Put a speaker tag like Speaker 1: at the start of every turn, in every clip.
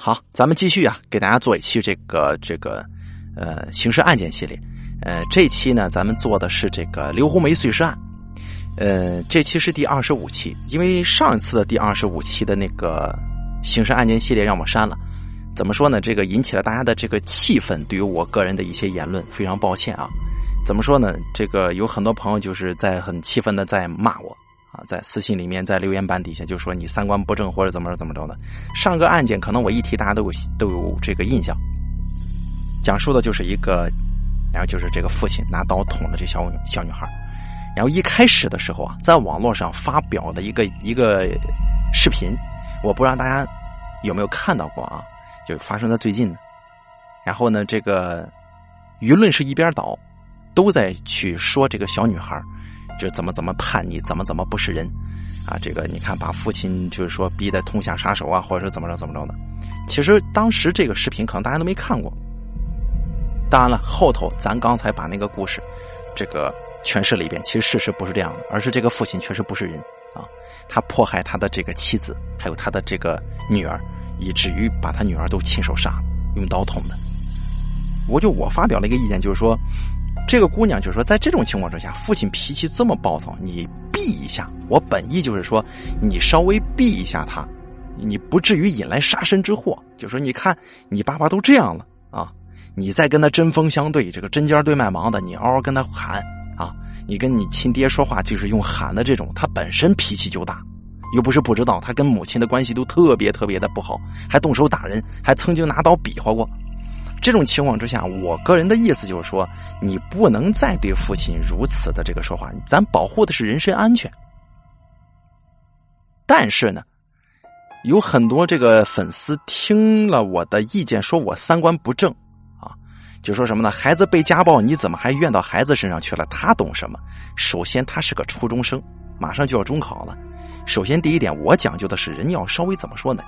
Speaker 1: 好，咱们继续啊，给大家做一期这个这个呃刑事案件系列。呃，这期呢，咱们做的是这个刘红梅碎尸案。呃，这期是第二十五期，因为上一次的第二十五期的那个刑事案件系列让我删了。怎么说呢？这个引起了大家的这个气愤，对于我个人的一些言论，非常抱歉啊。怎么说呢？这个有很多朋友就是在很气愤的在骂我。在私信里面，在留言板底下就说你三观不正或者怎么着怎么着的。上个案件可能我一提，大家都有都有这个印象。讲述的就是一个，然后就是这个父亲拿刀捅了这小小女孩。然后一开始的时候啊，在网络上发表的一个一个视频，我不知道大家有没有看到过啊？就是发生在最近的。然后呢，这个舆论是一边倒，都在去说这个小女孩。就怎么怎么叛逆，怎么怎么不是人，啊，这个你看把父亲就是说逼得痛下杀手啊，或者是怎么着怎么着的。其实当时这个视频可能大家都没看过。当然了，后头咱刚才把那个故事这个诠释了一遍，其实事实不是这样的，而是这个父亲确实不是人啊，他迫害他的这个妻子，还有他的这个女儿，以至于把他女儿都亲手杀了，用刀捅的。我就我发表了一个意见，就是说。这个姑娘就说，在这种情况之下，父亲脾气这么暴躁，你避一下。我本意就是说，你稍微避一下他，你不至于引来杀身之祸。就说你看，你爸爸都这样了啊，你再跟他针锋相对，这个针尖对麦芒的，你嗷嗷跟他喊啊，你跟你亲爹说话就是用喊的这种，他本身脾气就大，又不是不知道，他跟母亲的关系都特别特别的不好，还动手打人，还曾经拿刀比划过。这种情况之下，我个人的意思就是说，你不能再对父亲如此的这个说话。咱保护的是人身安全。但是呢，有很多这个粉丝听了我的意见，说我三观不正啊，就说什么呢？孩子被家暴，你怎么还怨到孩子身上去了？他懂什么？首先，他是个初中生，马上就要中考了。首先，第一点，我讲究的是人要稍微怎么说呢？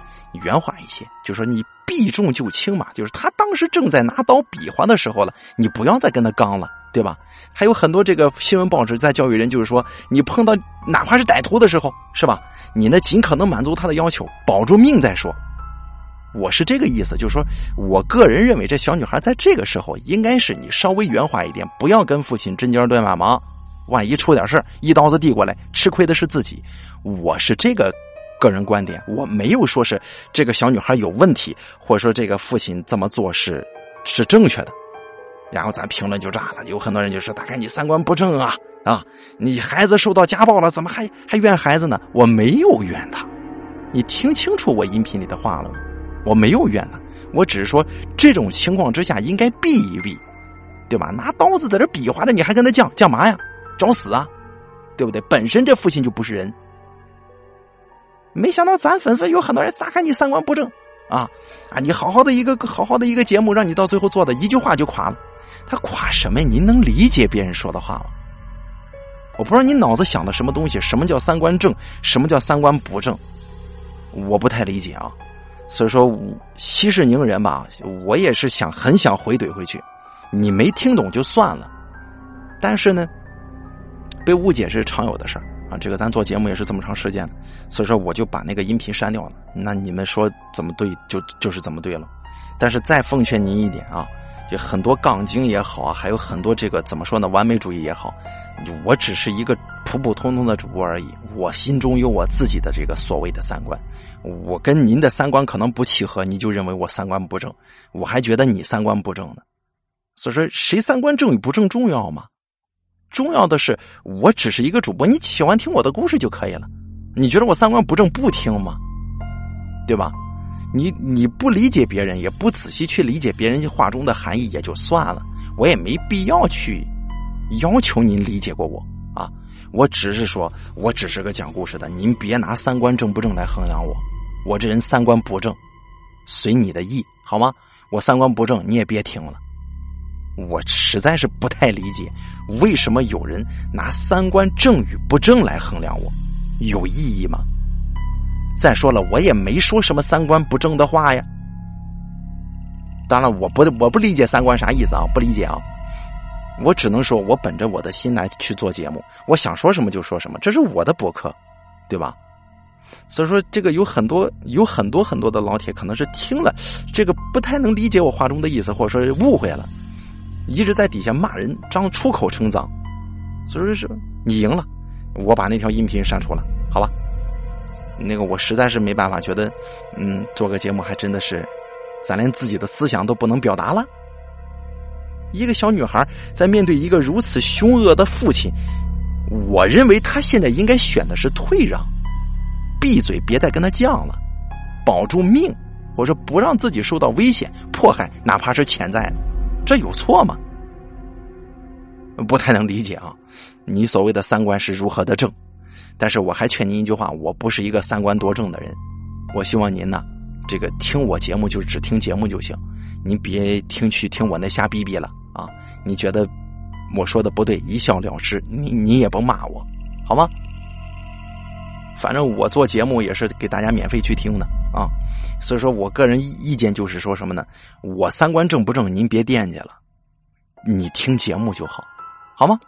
Speaker 1: 圆滑一些，就说你避重就轻嘛。就是他当时正在拿刀比划的时候了，你不要再跟他刚了，对吧？还有很多这个新闻报纸在教育人，就是说你碰到哪怕是歹徒的时候，是吧？你呢尽可能满足他的要求，保住命再说。我是这个意思，就是说我个人认为，这小女孩在这个时候应该是你稍微圆滑一点，不要跟父亲针尖对麦芒。万一出点事一刀子递过来，吃亏的是自己。我是这个个人观点，我没有说是这个小女孩有问题，或者说这个父亲这么做是是正确的。然后咱评论就炸了，有很多人就说：“大概你三观不正啊啊！你孩子受到家暴了，怎么还还怨孩子呢？”我没有怨他，你听清楚我音频里的话了吗？我没有怨他，我只是说这种情况之下应该避一避，对吧？拿刀子在这比划着，你还跟他犟犟嘛呀？找死啊，对不对？本身这父亲就不是人，没想到咱粉丝有很多人，咋看你三观不正啊？啊，你好好的一个好好的一个节目，让你到最后做的一句话就垮了。他垮什么呀？您能理解别人说的话吗？我不知道你脑子想的什么东西。什么叫三观正？什么叫三观不正？我不太理解啊。所以说息事宁人吧。我也是想很想回怼回去。你没听懂就算了，但是呢。被误解是常有的事儿啊，这个咱做节目也是这么长时间了，所以说我就把那个音频删掉了。那你们说怎么对就就是怎么对了。但是再奉劝您一点啊，就很多杠精也好啊，还有很多这个怎么说呢，完美主义也好，我只是一个普普通通的主播而已。我心中有我自己的这个所谓的三观，我跟您的三观可能不契合，你就认为我三观不正，我还觉得你三观不正呢。所以说，谁三观正与不正重要吗？重要的是，我只是一个主播，你喜欢听我的故事就可以了。你觉得我三观不正，不听吗？对吧？你你不理解别人，也不仔细去理解别人话中的含义，也就算了。我也没必要去要求您理解过我啊。我只是说，我只是个讲故事的，您别拿三观正不正来衡量我。我这人三观不正，随你的意，好吗？我三观不正，你也别听了。我实在是不太理解，为什么有人拿三观正与不正来衡量我，有意义吗？再说了，我也没说什么三观不正的话呀。当然，我不我不理解三观啥意思啊，不理解啊。我只能说我本着我的心来去做节目，我想说什么就说什么，这是我的博客，对吧？所以说，这个有很多有很多很多的老铁可能是听了这个不太能理解我话中的意思，或者说误会了，一直在底下骂人，张出口成脏。所以说，你赢了，我把那条音频删除了，好吧？那个我实在是没办法，觉得嗯，做个节目还真的是，咱连自己的思想都不能表达了。一个小女孩在面对一个如此凶恶的父亲，我认为她现在应该选的是退让。闭嘴，别再跟他犟了，保住命，或者说不让自己受到危险、迫害，哪怕是潜在的，这有错吗？不太能理解啊！你所谓的三观是如何的正？但是我还劝您一句话：我不是一个三观多正的人。我希望您呢，这个听我节目就只听节目就行，您别听去听我那瞎逼逼了啊！你觉得我说的不对，一笑了之，你你也甭骂我，好吗？反正我做节目也是给大家免费去听的啊，所以说我个人意见就是说什么呢？我三观正不正，您别惦记了，你听节目就好，好吗？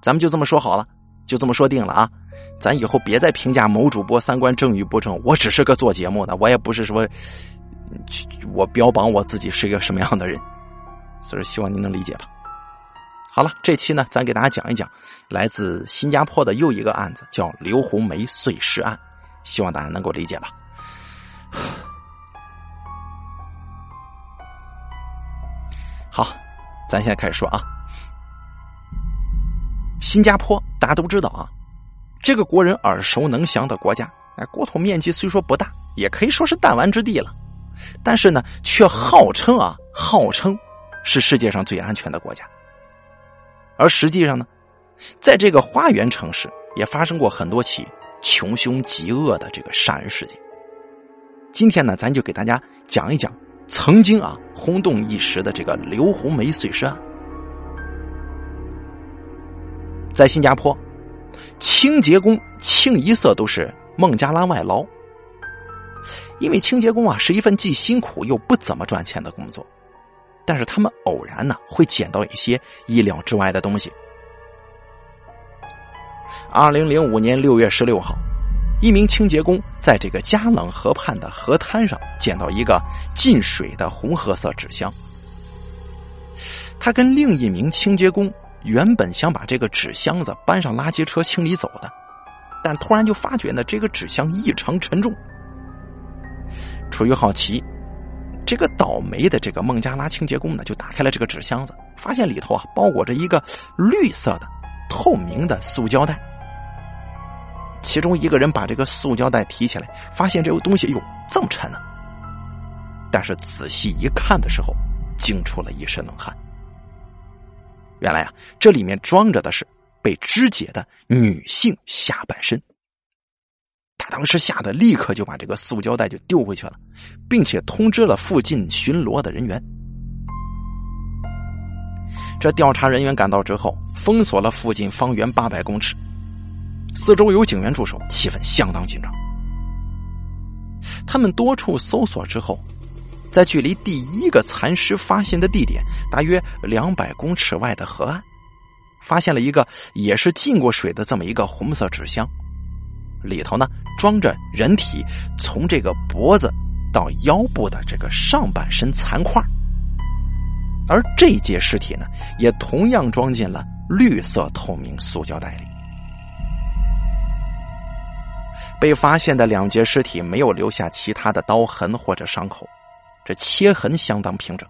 Speaker 1: 咱们就这么说好了，就这么说定了啊！咱以后别再评价某主播三观正与不正，我只是个做节目的，我也不是说我标榜我自己是一个什么样的人，所以希望您能理解吧。好了，这期呢，咱给大家讲一讲来自新加坡的又一个案子，叫刘红梅碎尸案，希望大家能够理解吧。好，咱现在开始说啊。新加坡大家都知道啊，这个国人耳熟能详的国家，哎，国土面积虽说不大，也可以说是弹丸之地了，但是呢，却号称啊，号称是世界上最安全的国家。而实际上呢，在这个花园城市也发生过很多起穷凶极恶的这个杀人事件。今天呢，咱就给大家讲一讲曾经啊轰动一时的这个刘红梅碎尸案。在新加坡，清洁工清一色都是孟加拉外劳，因为清洁工啊是一份既辛苦又不怎么赚钱的工作。但是他们偶然呢会捡到一些意料之外的东西。二零零五年六月十六号，一名清洁工在这个加冷河畔的河滩上捡到一个进水的红褐色纸箱。他跟另一名清洁工原本想把这个纸箱子搬上垃圾车清理走的，但突然就发觉呢这个纸箱异常沉重。出于好奇。这个倒霉的这个孟加拉清洁工呢，就打开了这个纸箱子，发现里头啊包裹着一个绿色的透明的塑胶袋。其中一个人把这个塑胶袋提起来，发现这个东西哟这么沉呢。但是仔细一看的时候，惊出了一身冷汗。原来啊，这里面装着的是被肢解的女性下半身。他当时吓得立刻就把这个塑胶袋就丢回去了，并且通知了附近巡逻的人员。这调查人员赶到之后，封锁了附近方圆八百公尺，四周有警员驻守，气氛相当紧张。他们多处搜索之后，在距离第一个残尸发现的地点大约两百公尺外的河岸，发现了一个也是浸过水的这么一个红色纸箱。里头呢装着人体从这个脖子到腰部的这个上半身残块，而这节尸体呢也同样装进了绿色透明塑胶袋里。被发现的两节尸体没有留下其他的刀痕或者伤口，这切痕相当平整，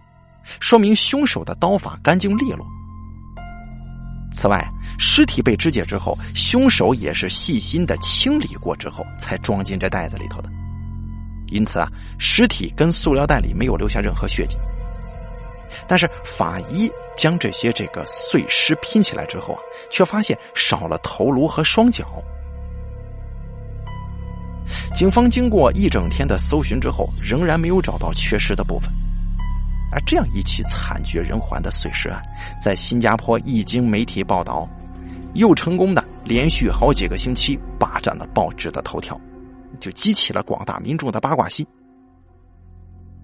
Speaker 1: 说明凶手的刀法干净利落。此外，尸体被肢解之后，凶手也是细心的清理过之后才装进这袋子里头的。因此啊，尸体跟塑料袋里没有留下任何血迹。但是法医将这些这个碎尸拼起来之后啊，却发现少了头颅和双脚。警方经过一整天的搜寻之后，仍然没有找到缺失的部分。而这样一起惨绝人寰的碎尸案，在新加坡一经媒体报道，又成功的连续好几个星期霸占了报纸的头条，就激起了广大民众的八卦心。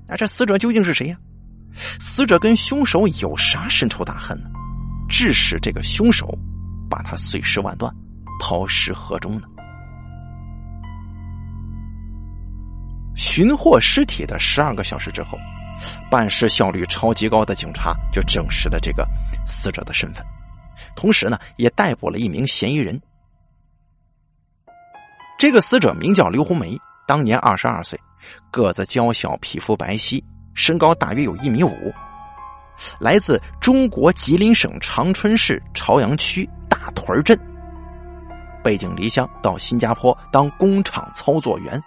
Speaker 1: 那这死者究竟是谁呀？死者跟凶手有啥深仇大恨呢？致使这个凶手把他碎尸万段，抛尸河中呢？寻获尸体的十二个小时之后，办事效率超级高的警察就证实了这个死者的身份，同时呢，也逮捕了一名嫌疑人。这个死者名叫刘红梅，当年二十二岁，个子娇小，皮肤白皙，身高大约有一米五，来自中国吉林省长春市朝阳区大屯镇，背井离乡到新加坡当工厂操作员。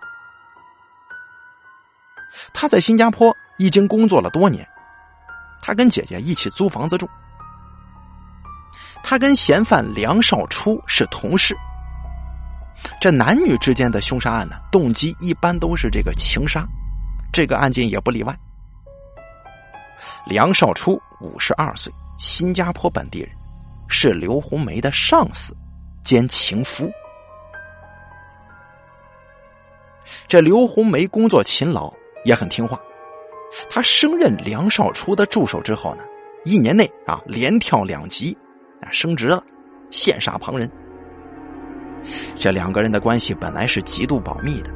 Speaker 1: 他在新加坡已经工作了多年，他跟姐姐一起租房子住。他跟嫌犯梁少初是同事。这男女之间的凶杀案呢，动机一般都是这个情杀，这个案件也不例外。梁少初五十二岁，新加坡本地人，是刘红梅的上司兼情夫。这刘红梅工作勤劳。也很听话，他升任梁少初的助手之后呢，一年内啊连跳两级，啊升职了，羡煞旁人。这两个人的关系本来是极度保密的，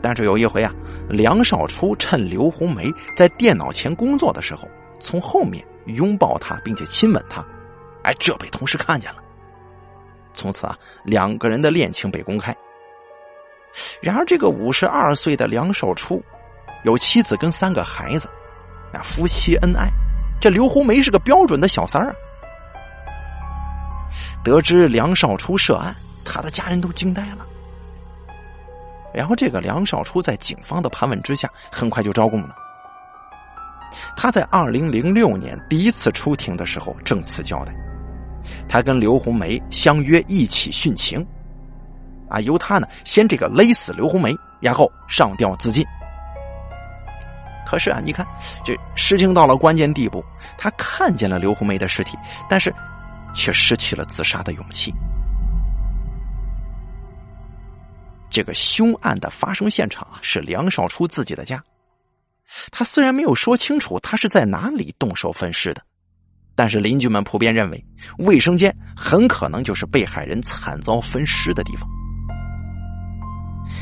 Speaker 1: 但是有一回啊，梁少初趁刘红梅在电脑前工作的时候，从后面拥抱她并且亲吻她，哎，这被同事看见了。从此啊，两个人的恋情被公开。然而，这个五十二岁的梁少初。有妻子跟三个孩子，啊，夫妻恩爱。这刘红梅是个标准的小三儿啊。得知梁少初涉案，他的家人都惊呆了。然后，这个梁少初在警方的盘问之下，很快就招供了。他在二零零六年第一次出庭的时候，证词交代，他跟刘红梅相约一起殉情，啊，由他呢先这个勒死刘红梅，然后上吊自尽。可是啊，你看，这事情到了关键地步，他看见了刘红梅的尸体，但是却失去了自杀的勇气。这个凶案的发生现场啊，是梁少初自己的家。他虽然没有说清楚他是在哪里动手分尸的，但是邻居们普遍认为，卫生间很可能就是被害人惨遭分尸的地方。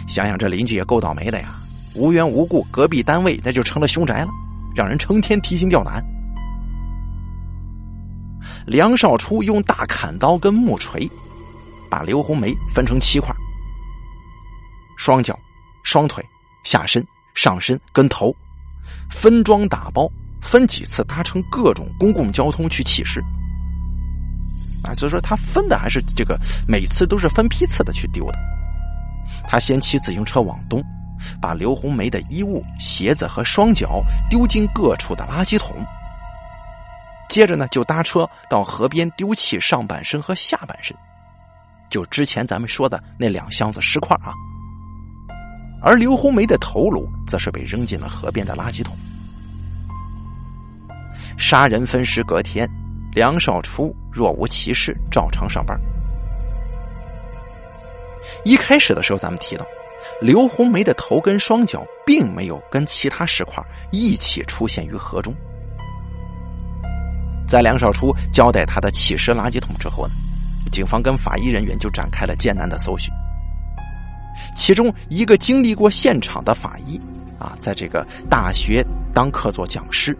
Speaker 1: 想想这邻居也够倒霉的呀。无缘无故，隔壁单位那就成了凶宅了，让人成天提心吊胆。梁少初用大砍刀跟木锤，把刘红梅分成七块：双脚、双腿、下身、上身跟头，分装打包，分几次搭乘各种公共交通去弃尸。啊，所以说他分的还是这个，每次都是分批次的去丢的。他先骑自行车往东。把刘红梅的衣物、鞋子和双脚丢进各处的垃圾桶，接着呢，就搭车到河边丢弃上半身和下半身，就之前咱们说的那两箱子尸块啊。而刘红梅的头颅则是被扔进了河边的垃圾桶。杀人分尸隔天，梁少初若无其事，照常上班。一开始的时候，咱们提到。刘红梅的头跟双脚并没有跟其他石块一起出现于河中。在梁少初交代他的弃尸垃圾桶之后呢，警方跟法医人员就展开了艰难的搜寻。其中一个经历过现场的法医啊，在这个大学当客座讲师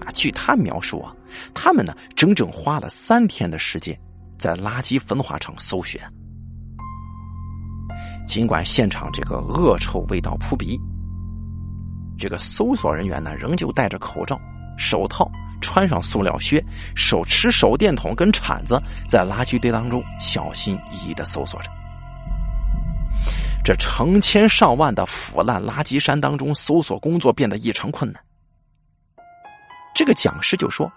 Speaker 1: 啊，据他描述啊，他们呢整整花了三天的时间在垃圾焚化厂搜寻。尽管现场这个恶臭味道扑鼻，这个搜索人员呢仍旧戴着口罩、手套，穿上塑料靴，手持手电筒跟铲子，在垃圾堆当中小心翼翼的搜索着。这成千上万的腐烂垃圾山当中，搜索工作变得异常困难。这个讲师就说，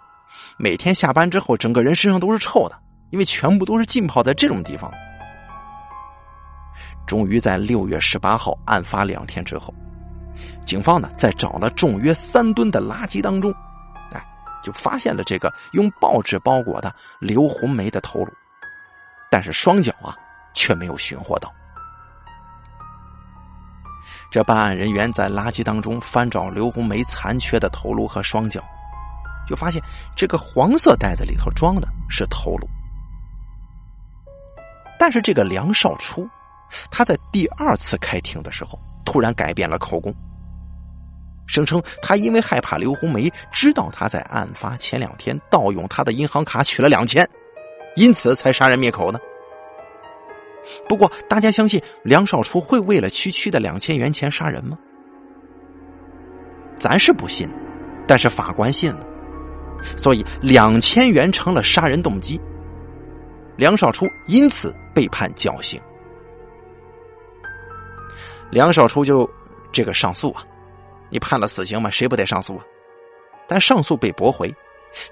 Speaker 1: 每天下班之后，整个人身上都是臭的，因为全部都是浸泡在这种地方。终于在六月十八号案发两天之后，警方呢在找了重约三吨的垃圾当中，哎，就发现了这个用报纸包裹的刘红梅的头颅，但是双脚啊却没有寻获到。这办案人员在垃圾当中翻找刘红梅残缺的头颅和双脚，就发现这个黄色袋子里头装的是头颅，但是这个梁少初。他在第二次开庭的时候，突然改变了口供，声称他因为害怕刘红梅知道他在案发前两天盗用他的银行卡取了两千，因此才杀人灭口的。不过，大家相信梁少初会为了区区的两千元钱杀人吗？咱是不信，但是法官信了，所以两千元成了杀人动机。梁少初因此被判绞刑。梁少初就这个上诉啊，你判了死刑嘛，谁不得上诉啊？但上诉被驳回，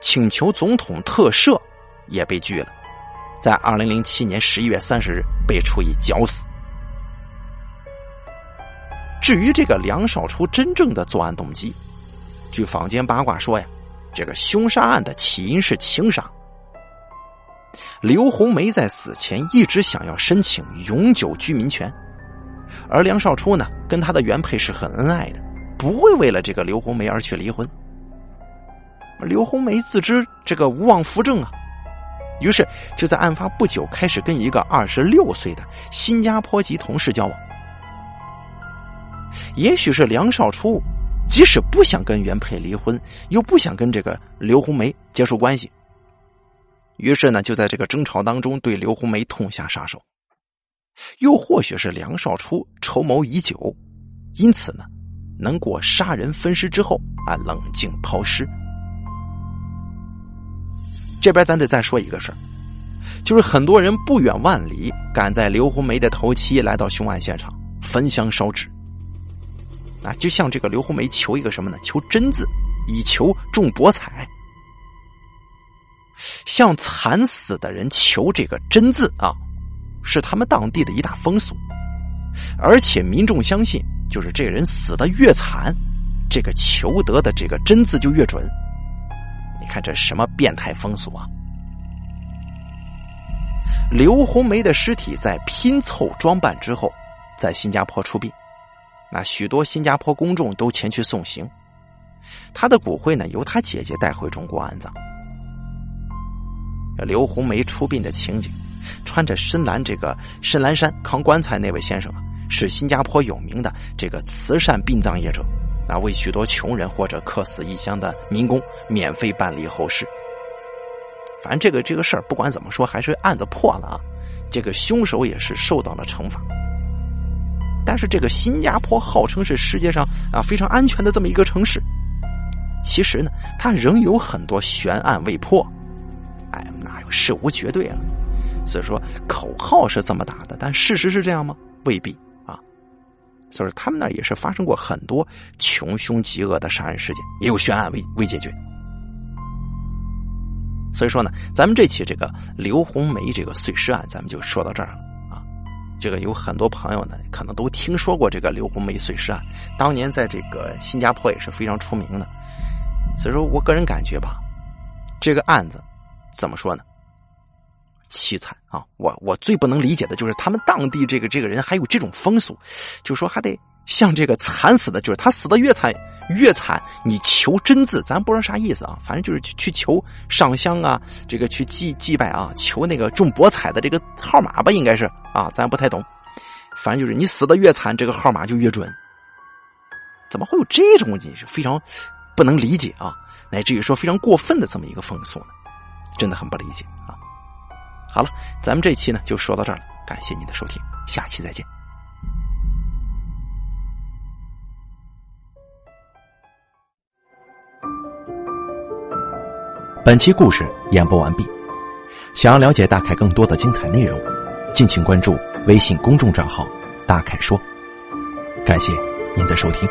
Speaker 1: 请求总统特赦也被拒了，在二零零七年十一月三十日被处以绞死。至于这个梁少初真正的作案动机，据坊间八卦说呀，这个凶杀案的起因是情杀。刘红梅在死前一直想要申请永久居民权，而梁少初呢，跟他的原配是很恩爱的，不会为了这个刘红梅而去离婚。刘红梅自知这个无望扶正啊，于是就在案发不久开始跟一个二十六岁的新加坡籍同事交往。也许是梁少初，即使不想跟原配离婚，又不想跟这个刘红梅结束关系。于是呢，就在这个争吵当中对刘红梅痛下杀手。又或许是梁少初筹谋已久，因此呢，能过杀人分尸之后啊，冷静抛尸。这边咱得再说一个事儿，就是很多人不远万里赶在刘红梅的头七来到凶案现场焚香烧纸，啊，就像这个刘红梅求一个什么呢？求真字，以求中博彩。向惨死的人求这个真字啊，是他们当地的一大风俗，而且民众相信，就是这人死的越惨，这个求得的这个真字就越准。你看这什么变态风俗啊！刘红梅的尸体在拼凑装扮之后，在新加坡出殡，那许多新加坡公众都前去送行，她的骨灰呢由她姐姐带回中国安葬。刘红梅出殡的情景，穿着深蓝这个深蓝衫扛棺材那位先生啊，是新加坡有名的这个慈善殡葬业者，啊，为许多穷人或者客死异乡的民工免费办理后事。反正这个这个事儿不管怎么说，还是案子破了啊，这个凶手也是受到了惩罚。但是这个新加坡号称是世界上啊非常安全的这么一个城市，其实呢，它仍有很多悬案未破。哎，哪有事无绝对了？所以说口号是这么打的，但事实是这样吗？未必啊。所以说他们那也是发生过很多穷凶极恶的杀人事件，也有悬案未未解决。所以说呢，咱们这期这个刘红梅这个碎尸案，咱们就说到这儿了啊。这个有很多朋友呢，可能都听说过这个刘红梅碎尸案，当年在这个新加坡也是非常出名的。所以说我个人感觉吧，这个案子。怎么说呢？凄惨啊！我我最不能理解的就是他们当地这个这个人还有这种风俗，就说还得像这个惨死的，就是他死的越惨越惨，你求真字，咱不知道啥意思啊，反正就是去去求上香啊，这个去祭祭拜啊，求那个中博彩的这个号码吧，应该是啊，咱不太懂，反正就是你死的越惨，这个号码就越准。怎么会有这种你是非常不能理解啊，乃至于说非常过分的这么一个风俗呢？真的很不理解啊！好了，咱们这期呢就说到这儿了，感谢您的收听，下期再见。
Speaker 2: 本期故事演播完毕，想要了解大凯更多的精彩内容，敬请关注微信公众账号“大凯说”。感谢您的收听。